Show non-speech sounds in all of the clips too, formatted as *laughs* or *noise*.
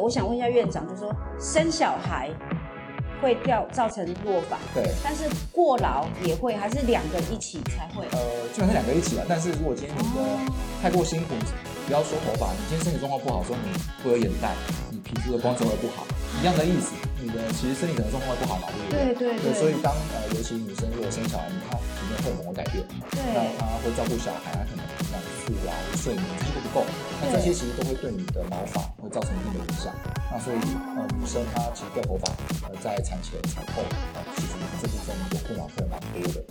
我想问一下院长，就是说生小孩会掉造成落发，对，但是过劳也会，还是两个一起才会？呃，基本上两个一起啊。但是如果今天你的太过辛苦，不要说头发，你今天身体状况不好，说你会有眼袋，你皮肤的光泽会不好，一样的意思。你的其实身体可能状况会不好嘛，对不对？对对对。所以当呃，尤其女生如果生小孩，你看体内荷尔蒙会改变，对，那她会照顾小孩，她可能睡眠这些都不够，那这些其实都会对你的毛发会造成一定的影响。那所以呃，女生她其实掉头发，呃，在产前、产后，呃，其实这部分有困扰会蛮多的。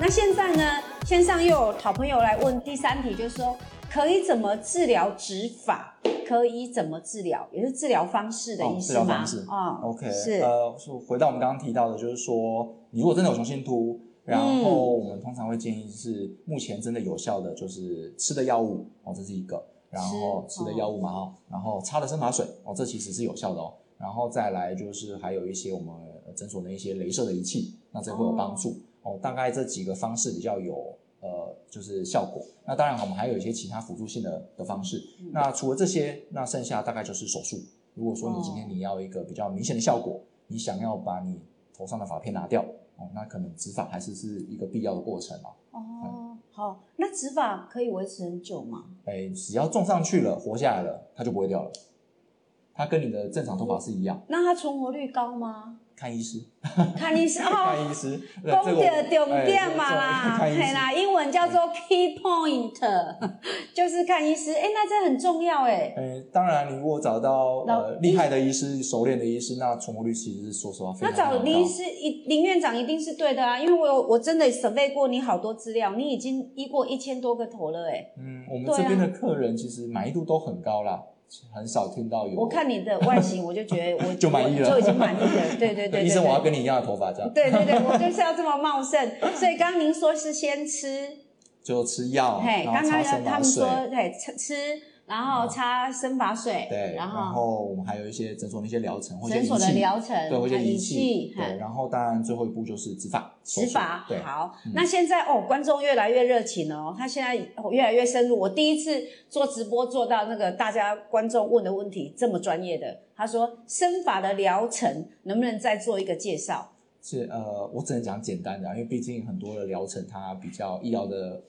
那现在呢，线上又有好朋友来问第三题，就是说可以怎么治疗植发？可以怎么治疗？也是治疗方式的意思吗？啊，OK，是呃，回到我们刚刚提到的，就是说，你如果真的有雄性秃，然后我们通常会建议是目前真的有效的，就是吃的药物哦，这是一个，然后吃的药物嘛哈，然后擦的生发水哦，这其实是有效的哦，然后再来就是还有一些我们诊所的一些镭射的仪器，那这会有帮助哦，大概这几个方式比较有。呃，就是效果。那当然，我们还有一些其他辅助性的的方式。那除了这些，那剩下大概就是手术。如果说你今天你要一个比较明显的效果，你想要把你头上的发片拿掉，哦，那可能植发还是是一个必要的过程哦。哦，好，那植发可以维持很久吗？哎，只要种上去了，活下来了，它就不会掉了。它跟你的正常头发是一样。那它存活率高吗？看医师，看医师哦，*laughs* 看医师，讲的重点嘛啦，对啦，英文叫做 key point，*laughs* 就是看医师，哎，那这很重要哎。哎，当然，你如果找到呃厉害的医师、熟练的医师，那存活率其实是说实话非常高。那找林医师一林院长一定是对的啊，因为我有我真的准备过你好多资料，你已经医过一千多个头了哎。嗯，我们这边的客人其实满意度都很高啦。很少听到有。我看你的外形，我就觉得我 *laughs* 就满意了，就已经满意了。对对 *laughs* 对，医生，我要跟你一样的头发，这样。对对对，我就是要这么茂盛。所以刚刚您说是先吃，就吃药，嘿，刚刚他们说，嘿，吃吃。然后擦生发水，对，然后我们还有一些诊所的一些疗程，或者诊所的疗程，对，或者仪器，对，然后当然最后一步就是植发，植发，好，那现在哦，观众越来越热情哦，他现在越来越深入。我第一次做直播做到那个大家观众问的问题这么专业的，他说生发的疗程能不能再做一个介绍？是呃，我只能讲简单的，因为毕竟很多的疗程它比较医疗的。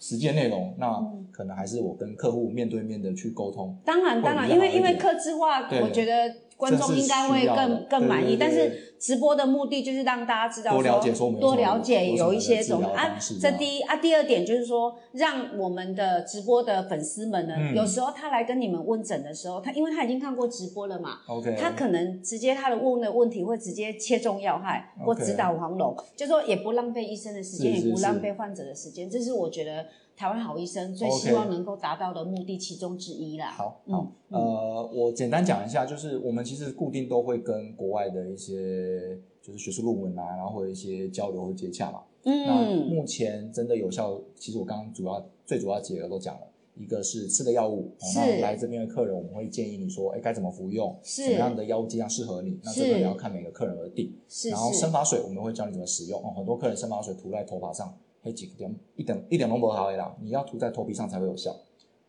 实践内容，那可能还是我跟客户面对面的去沟通。当然，当然，因为因为客制化，我觉得观众应该会更更满意。但是直播的目的就是让大家知道多了解，说多了解有一些种啊。这第一啊，第二点就是说，让我们的直播的粉丝们呢，有时候他来跟你们问诊的时候，他因为他已经看过直播了嘛，OK，他可能直接他的问的问题会直接切中要害，或指导黄龙，就说也不浪费医生的时间，也不浪费患者的时间。这是我觉得。台湾好医生最希望能够达到的目的其中之一啦。好，好，呃，我简单讲一下，就是我们其实固定都会跟国外的一些就是学术论文啊，然后或者一些交流和接洽嘛。嗯。那目前真的有效，其实我刚刚主要最主要几个都讲了，一个是吃的药物。那。来这边的客人，我们会建议你说，哎，该怎么服用？是。什么样的药物剂量适合你？那这个也要看每个客人而定。是。然后生发水，我们会教你怎么使用。哦，很多客人生发水涂在头发上。黑几点一点一点都不好的啦，你要涂在头皮上才会有效。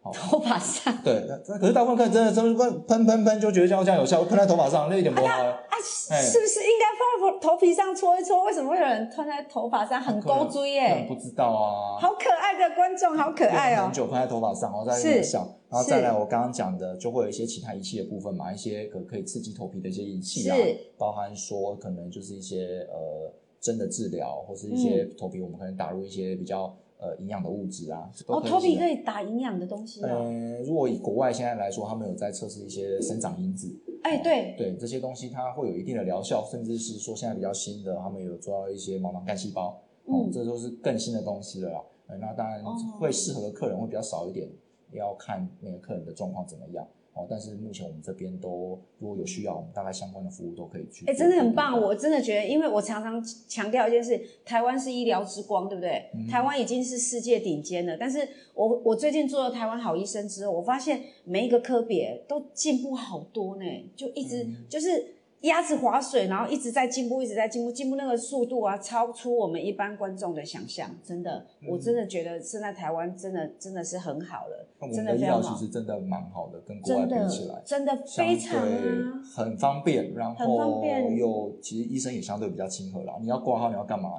头发上对，那可是大部分客人真的真的喷喷喷就觉得这样这样有效，喷在头发上那一点不好。*laughs* 啊，是不是应该放在头皮上搓一搓？为什么会有人喷在头发上？很勾追耶！不知道啊。好可爱的观众，好可爱哦。很久喷在头发上，然后再有效，然后再来我刚刚讲的，就会有一些其他仪器的部分嘛，一些可可以刺激头皮的一些仪器啊，包含说可能就是一些呃。针的治疗，或是一些头皮，我们可能打入一些比较呃营养的物质啊。哦，头皮可以打营养的东西啊。呃，如果以国外现在来说，他们有在测试一些生长因子。哎，对对，这些东西它会有一定的疗效，甚至是说现在比较新的，他们有做到一些毛囊干细胞。嗯，这都是更新的东西了啦。那当然会适合的客人会比较少一点，要看那个客人的状况怎么样。哦，但是目前我们这边都如果有需要，我们大概相关的服务都可以去。哎，真的很棒！我真的觉得，因为我常常强调一件事，台湾是医疗之光，对不对？台湾已经是世界顶尖了。但是我我最近做了台湾好医生之后，我发现每一个科别都进步好多呢，就一直就是鸭子划水，然后一直在进步，一直在进步，进步那个速度啊，超出我们一般观众的想象。真的，我真的觉得现在台湾真的真的是很好了，真的医非常好，疗其实真的蛮好的，跟国外比起来。真的非常啊，很方便，然后便又其实医生也相对比较亲和啦。你要挂号，你要干嘛？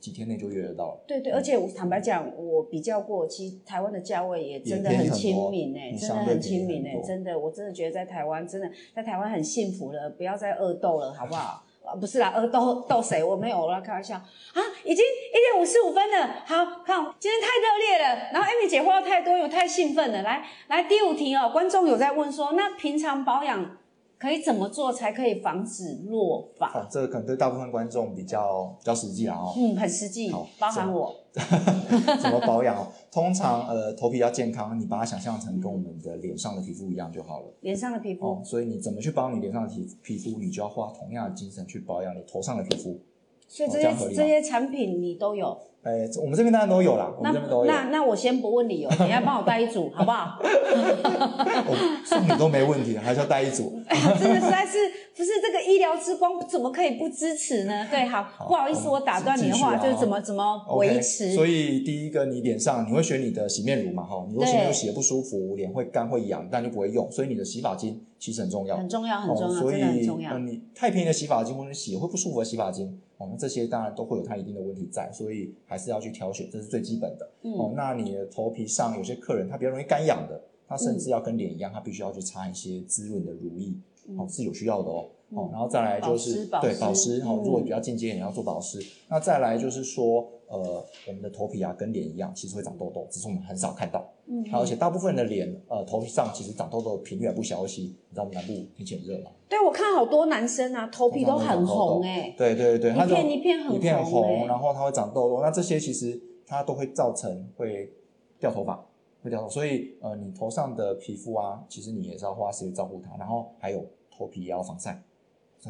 几天内就约得到了。对对，而且我坦白讲，我比较过，其实台湾的价位也真的很亲民哎、你真的很亲民哎、真的，我真的觉得在台湾真的在台湾很幸福了，不要再恶斗了，好不好？*laughs* 啊，不是啦，恶斗斗谁？我没有，我要开玩笑啊！已经一点五十五分了，好看，今天太热烈了。然后 Amy 姐话太多，我太兴奋了。来来，第五题哦，观众有在问说，那平常保养可以怎么做才可以防止落发？哦，这个可能对大部分观众比较比较实际啊哦。嗯，很实际好，包含我。*laughs* 怎么保养哦？通常呃头皮要健康，你把它想象成跟我们的脸上的皮肤一样就好了。脸上的皮肤，哦，所以你怎么去保养你脸上的皮皮肤，你就要花同样的精神去保养你头上的皮肤。所以这些、哦这些产品你都有。哎，这我们这边当然都有啦，我那们这边都有。那那我先不问理由，*laughs* 你要帮我带一组好不好？我送你都没问题，还是要带一组。哎呀，真的实在是不是这个医疗之光怎么可以不支持呢？对，好，不好意思，我打断你的话，啊就是怎么怎么维持。所以第一个，你脸上你会选你的洗面乳嘛？哈，你如果洗面乳洗的不舒服，脸会干会痒，但就不会用，所以你的洗发精其实很重要。很重要，很重要，哦、所以重要呃。你太便宜的洗发精或者洗会不舒服的洗发精，哦，那这些当然都会有它一定的问题在，所以还是要去挑选，这是最基本的。哦嗯，，那你的头皮上有些客人他比较容易干痒的，他甚至要跟脸一样，他必须要去擦一些滋润的乳液，哦，是有需要的哦。哦嗯，然后再来就是对保湿哦，嗯如果比较进阶，你要做保湿。那再来就是说，呃，我们的头皮啊跟脸一样，其实会长痘痘，只是我们很少看到。嗯，而且大部分人的脸，呃，头皮上其实长痘痘的频率还不小，尤其你知道我们南部天气很热嘛，对我看好多男生啊，头皮都很红哎，对对对，它一就片一片很一片红然后它会长痘痘，那这些其实它都会造成会掉头发，会掉头，所以呃，你头上的皮肤啊，其实你也是要花时间照顾它，然后还有头皮也要防晒，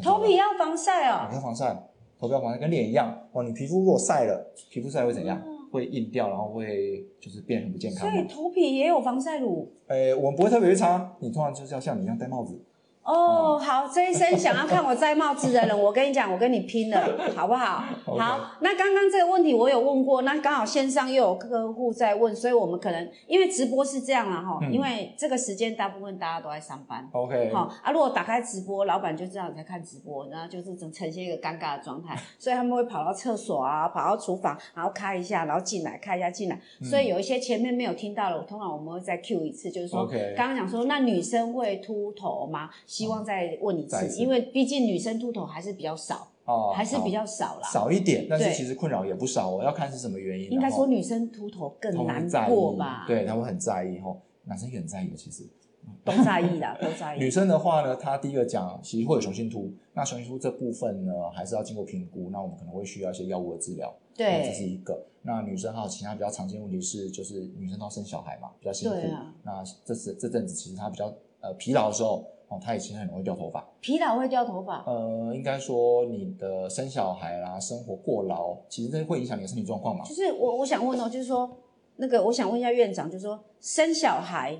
头皮要防晒也哦。要防晒，头皮要防晒，跟脸一样。哦，你皮肤如果晒了，皮肤晒会怎样？哦会硬掉，然后会就是变很不健康。所以头皮也有防晒乳诶，我们不会特别去擦，你通常就是要像你一样戴帽子，哦。好，这一生想要看我摘帽子的人，*laughs* 我跟你讲，我跟你拼了，好不好 *laughs* 好，那刚刚这个问题我有问过，那刚好线上又有客户在问，所以我们可能因为直播是这样啊哈，嗯因为这个时间大部分大家都在上班。OK，好啊，如果打开直播，老板就知道你在看直播，然后就是呈呈现一个尴尬的状态，*laughs* 所以他们会跑到厕所啊，跑到厨房，然后开一下，然后进来，开一下进来。嗯所以有一些前面没有听到的，通常我们会再 Q 一次，就是说刚刚讲说，那女生会秃头吗？希望再问一次，再一次因为毕竟女生秃头还是比较少，哦，还是比好较少啦。少一点，但是其实困扰也不少哦，要看是什么原因。应该说女生秃头更难过吧？，对，他会很在意吼，男生也很在意的，其实。都在意啦，*laughs* 都在意。女生的话呢，她第一个讲，其实会有雄性秃，那雄性秃这部分呢，还是要经过评估，那我们可能会需要一些药物的治疗，对这是一个。那女生还有其他比较常见的问题是，就是女生都要生小孩嘛，比较辛苦。那这次这阵子其实她比较呃疲劳的时候，哦，他以前很容易掉头发。疲劳会掉头发，呃，应该说你的生小孩啦，生活过劳，其实这会影响你的身体状况嘛。就是我我想问哦，就是说那个我想问一下院长，就是说生小孩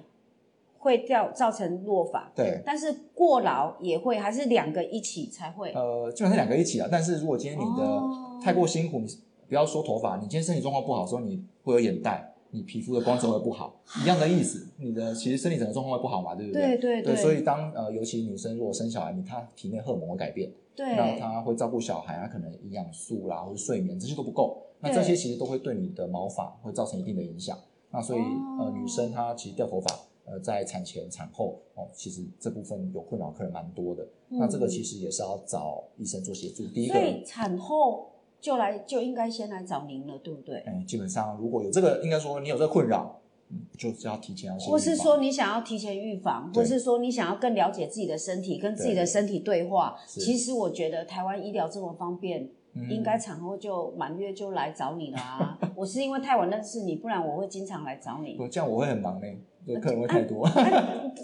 会掉造成落发，对，但是过劳也会，还是两个一起才会？呃，基本上两个一起啊。但是如果今天你的哦太过辛苦，你不要说头发，你今天身体状况不好的时候，你会有眼袋，你皮肤的光泽会不好，一样的意思。你的其实身体整个状况会不好嘛，对不对对对，所以当呃，尤其女生如果生小孩，你她体内荷尔蒙会改变，对那对她会照顾小孩，她可能营养素啦或者睡眠这些都不够，那对这些其实都会对你的毛发会造成一定的影响。那所以、哦呃，女生她其实掉头发，呃，在产前产后哦，其实这部分有困扰客人蛮多的。那这个其实也是要找医生做协助。第一个嗯所，以产后就来就应该先来找您了，对不对？哎，基本上如果有这个，应该说你有这个困扰，嗯，就是要提前要先或是说你想要提前预防，或是说你想要更了解自己的身体，跟自己的身体对话。是。其实我觉得台湾医疗这么方便，嗯。应该产后就满月就来找你了啊、*laughs* 我是因为太晚认识你，不然我会经常来找你。不这样我会很忙呢，对，客人会太多。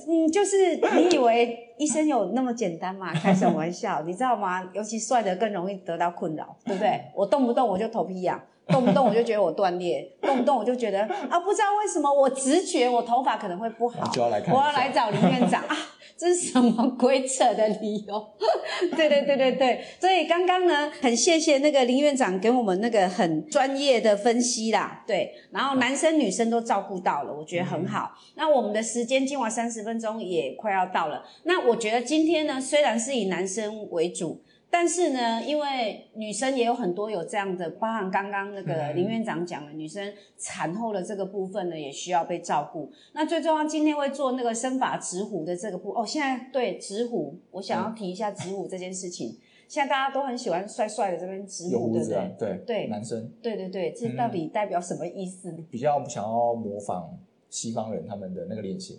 嗯，就是你以为医生有那么简单吗？开什么玩笑，你知道吗？尤其帅的更容易得到困扰，对不对？我动不动我就头皮痒，动不动我就觉得我断裂，动不动我就觉得啊，不知道为什么我直觉我头发可能会不好，就要来看，我要来找林院长 *laughs* 啊。这是什么鬼扯的理由？*laughs* 对对对对对，所以刚刚呢，很谢谢那个林院长给我们那个很专业的分析啦。对，然后男生女生都照顾到了，我觉得很好。那我们的时间今晚三十分钟也快要到了。那我觉得今天呢，虽然是以男生为主。但是呢，因为女生也有很多有这样的，包含刚刚那个林院长讲的，女生产后的这个部分呢，也需要被照顾。那最重要，今天会做那个生发直虎的这个部哦。现在对直虎，我想要提一下直虎这件事情。现在大家都很喜欢帅帅的这边直虎，对不对？对对，男生。对对对，这到底代表什么意思？比较想要模仿西方人他们的那个脸型，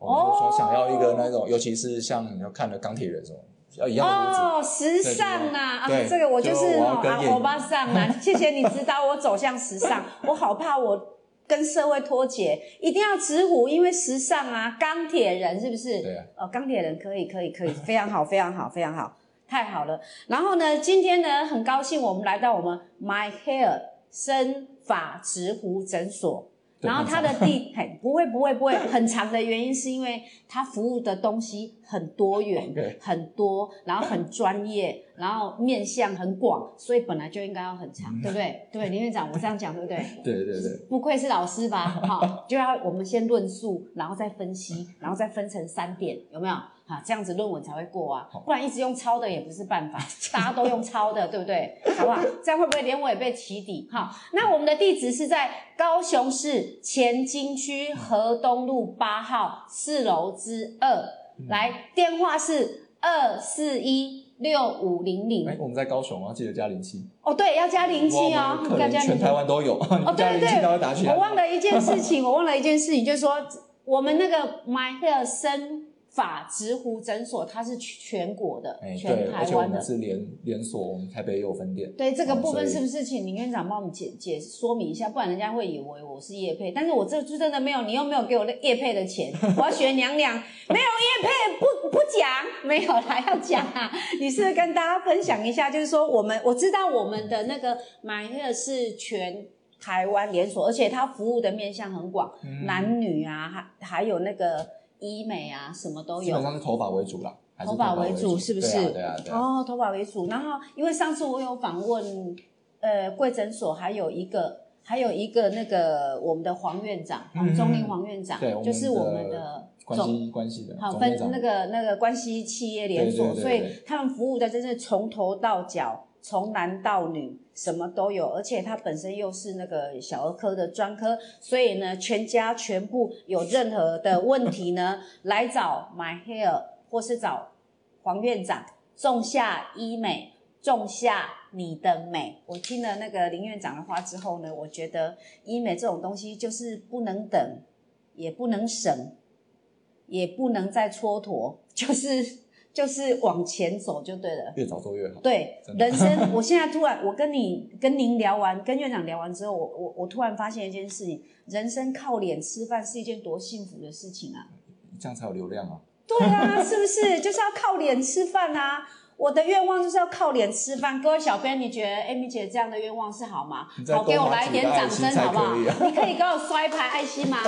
哦，说想要一个那种，尤其是像你要看的钢铁人什么。哦，时尚啊啊，这个我就是啊，欧巴桑啊，*laughs* 谢谢你指导我走向时尚。*laughs* 我好怕我跟社会脱节，一定要直呼，因为时尚啊，钢铁人是不是？对啊。哦，钢铁人可以可以可以，非常好非常好非常好，太好了。然后呢，今天呢，很高兴我们来到我们 My Hair 生发直呼诊所。然后他的地嘿不会不会不会很长的原因是因为他服务的东西很多元很多，然后很专业，然后面向很广，所以本来就应该要很长，对不对？对，林院长，我这样讲对不对？*laughs* 对对对，不愧是老师吧？*laughs* 好，就要我们先论述，然后再分析，然后再分成三点，有没有？哈，这样子论文才会过啊，不然一直用抄的也不是办法。*laughs* 大家都用抄的，对不对？好不好？这样会不会连我也被起底？哈，那我们的地址是在高雄市前金区河东路八号四楼之二，来电话是二四一六五零零。哎，我们在高雄啊，记得加零七。哦，对，要加零七哦，要加全台湾都有。*laughs* 哦，对对对，我忘了一件事情，我忘了一件事情，就是说我们那个 My Hair 生。法直湖诊所，它是全国的，全台湾的，是连连锁，我们台北也有分店。对这个部分，是不是请林院长帮我们解解说明一下？不然人家会以为我是叶配，但是我这就真的没有，你又没有给我的叶配的钱，我要学娘娘，没有叶配不 *laughs* 不讲，没有啦，要讲啊！你是跟大家分享一下，就是说我们我知道我们的那个买乐是全台湾连锁，而且它服务的面向很广，男女啊，还还有那个。医美啊，什么都有。基本上是头发为主啦，头发为主是不是？对啊，对啊。哦，头发为主。然后，因为上次我有访问，呃，贵诊所还有一个，还有一个那个我们的黄院长，黄忠林黄院长，就是我们的关系关系的，好分那个那个关系企业连锁，所以他们服务的真是从头到脚。从男到女什么都有，而且他本身又是那个小儿科的专科，所以呢，全家全部有任何的问题呢，来找 My Hair 或是找黄院长，种下医美，种下你的美。我听了那个林院长的话之后呢，我觉得医美这种东西就是不能等，也不能省，也不能再蹉跎，就是。就是往前走就对了，越早做越好。对，人生，*laughs* 我现在突然，我跟你跟您聊完，跟院长聊完之后，我我我突然发现一件事情，人生靠脸吃饭是一件多幸福的事情啊！这样才有流量啊！对啊，是不是？*laughs* 就是要靠脸吃饭啊！我的愿望就是要靠脸吃饭。各位小编，你觉得 Amy 姐这样的愿望是好吗？好，给我来一点掌声好不好？你可以给我刷一排爱心吗？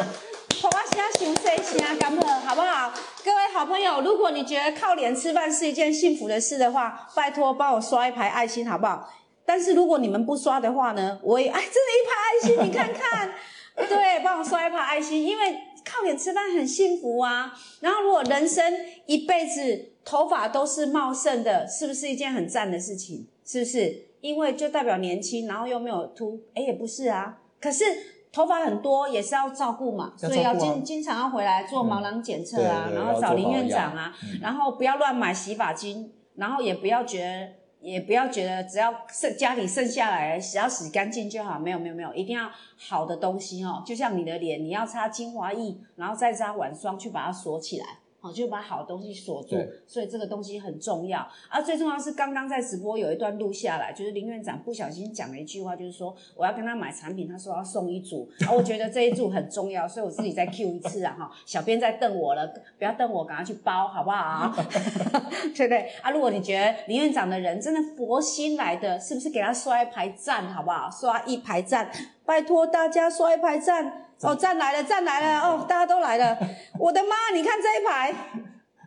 我现在想这些，干么好不好？各位好朋友，如果你觉得靠脸吃饭是一件幸福的事的话，拜托帮我刷一排爱心好不好？但是如果你们不刷的话呢，我也哎，这是一排爱心，你看看，*laughs* 对，帮我刷一排爱心，因为靠脸吃饭很幸福啊。然后如果人生一辈子头发都是茂盛的，是不是一件很赞的事情？是不是？因为就代表年轻，然后又没有秃，哎，也不是啊。可是。头发很多也是要照顾嘛，所以要经经常要回来做毛囊检测啊，然后找林院长啊，然后不要乱买洗发精，然后也不要觉得也不要觉得只要剩家里剩下来只要洗干净就好，没有没有没有，一定要好的东西哦，就像你的脸，你要擦精华液，然后再擦晚霜去把它锁起来。好，就把好的东西锁住。所以这个东西很重要。啊，最重要是刚刚在直播有一段录下来，就是林院长不小心讲了一句话，就是说我要跟他买产品，他说要送一组，啊，我觉得这一组很重要，所以我自己再 Q 一次啊哈。小编在瞪我了，不要瞪我，赶快去包好不好？*laughs* 对不对？啊，如果你觉得林院长的人真的佛心来的，是不是给他刷一排赞好不好？刷一排赞，拜托大家刷一排赞。哦赞来了赞来了哦大家都来了。*laughs* 我的妈你看这一排。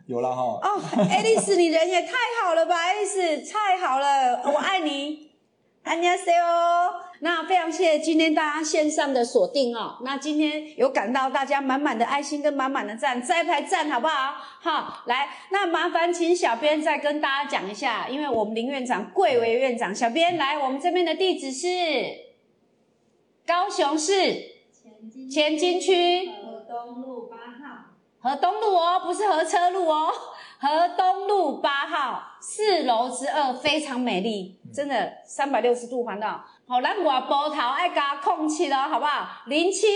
有了哈。哦爱丽丝你人也太好了吧爱丽丝太好了。我爱你。安妮亚赛哦。那非常谢谢今天大家线上的锁定哦。那今天有感到大家满满的爱心跟满满的赞再排赞好不好？好来那麻烦请小编再跟大家讲一下因为我们林院长贵为院长。小编来我们这边的地址是？高雄市前金区。河东路八号，河东路哦，不是河车路哦，河东路八号四楼之二，非常美丽，真的三百六十度环绕。好，咱外波头爱加空气了，好不好？零七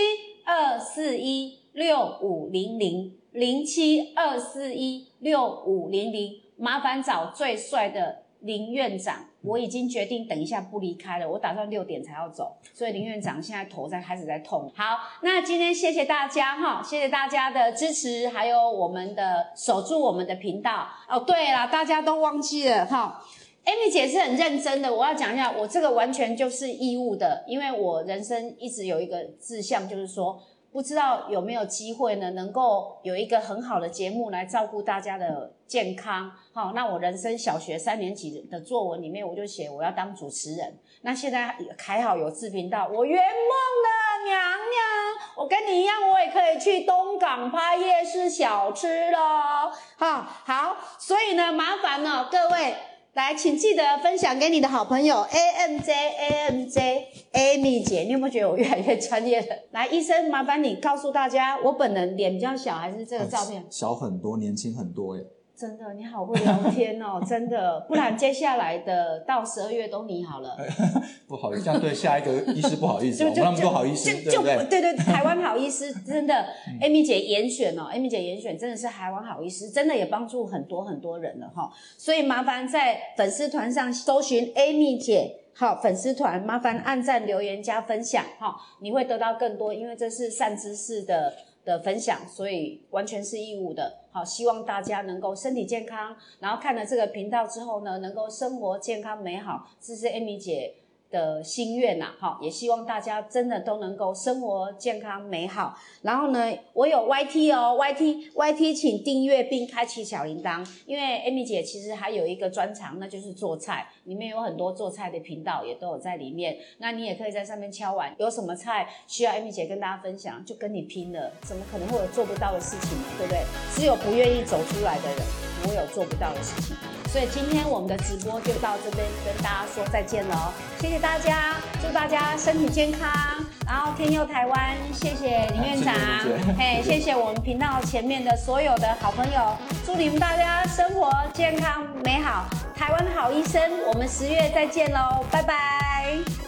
二四一六五零零零七二四一六五零零，麻烦找最帅的林院长。我已经决定等一下不离开了，我打算六点才要走，所以林院长现在头在开始在痛。好，那今天谢谢大家哈，谢谢大家的支持，还有我们的守住我们的频道哦。对了，大家都忘记了哈。Amy 姐是很认真的，我要讲一下，我这个完全就是义务的，因为我人生一直有一个志向，就是说，不知道有没有机会呢，能够有一个很好的节目来照顾大家的健康。好，那我人生小学三年级的作文里面，我就写我要当主持人。那现在还好有自频道，我圆梦了，娘娘，我跟你一样，我也可以去东港拍夜市小吃喽。哈，好，所以呢，麻烦呢各位。来，请记得分享给你的好朋友 A M J A M J Amy 姐，你有没有觉得我越来越专业了？来，医生，麻烦你告诉大家，我本人脸比较小，还是这个照片？小很多，年轻很多哎。真的，你好会聊天哦，*laughs* 真的，不然接下来的到十二月都你好了。*laughs* 不好意思，这样对下一个医师不好意思，*laughs* 我们那么多好医师，对不对？对对，台湾好医师真的，Amy 姐严选哦，Amy 姐严选真的是台湾好医师，真的也帮助很多很多人了哈。所以麻烦在粉丝团上搜寻 Amy 姐，好粉丝团，麻烦按赞、留言、加分享哈，你会得到更多，因为这是善知识的。的分享，所以完全是义务的。好，希望大家能够身体健康，然后看了这个频道之后呢，能够生活健康美好。这是 Amy 姐的心愿呐。好，也希望大家真的都能够生活健康美好。然后呢，我有 YT 哦，YT YT，请订阅并开启小铃铛，因为 Amy 姐其实还有一个专长，那就是做菜，里面有很多做菜的频道也都有在里面。那你也可以在上面敲碗，有什么菜需要 Amy 姐跟大家分享，就跟你拼了。怎么可能会有做不到的事情呢？对不对？只有不愿意走出来的人，不会有做不到的事情。所以今天我们的直播就到这边，跟大家说再见了！谢谢大家，祝大家身体健康，然后天佑台湾，谢谢林院长，嘿，谢谢我们频道前面的所有的好朋友，祝你们大家生活健康美好，台湾好医生，我们十月再见喽，拜拜。